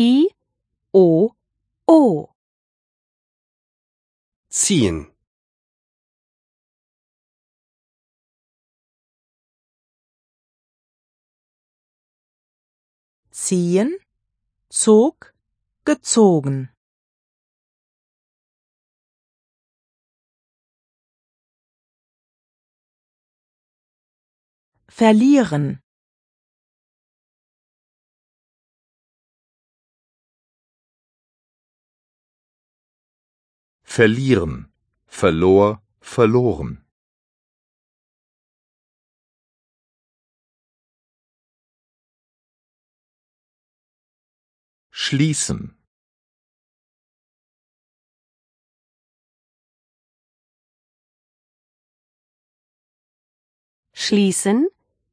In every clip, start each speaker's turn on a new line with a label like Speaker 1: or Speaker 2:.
Speaker 1: I, O, O.
Speaker 2: ziehen,
Speaker 3: ziehen, zog, gezogen. Verlieren,
Speaker 4: verlieren, verlor, verloren. Schließen,
Speaker 1: Schließen,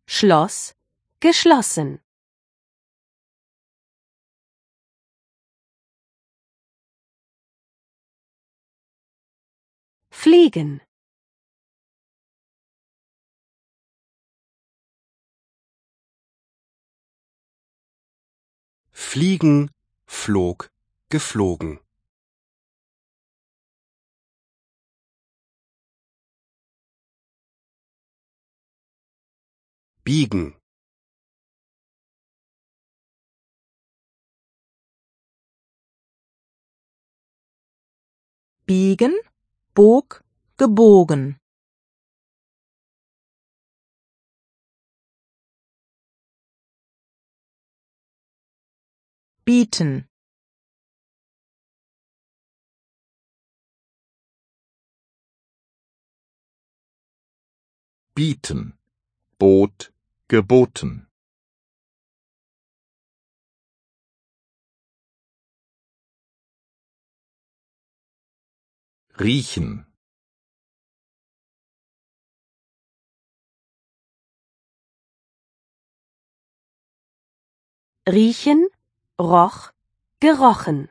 Speaker 1: Schloss, geschlossen. Fliegen,
Speaker 2: fliegen, flog, geflogen, biegen,
Speaker 3: biegen, bog, gebogen. bieten,
Speaker 4: bieten, bot, geboten. Riechen,
Speaker 1: riechen, roch, gerochen.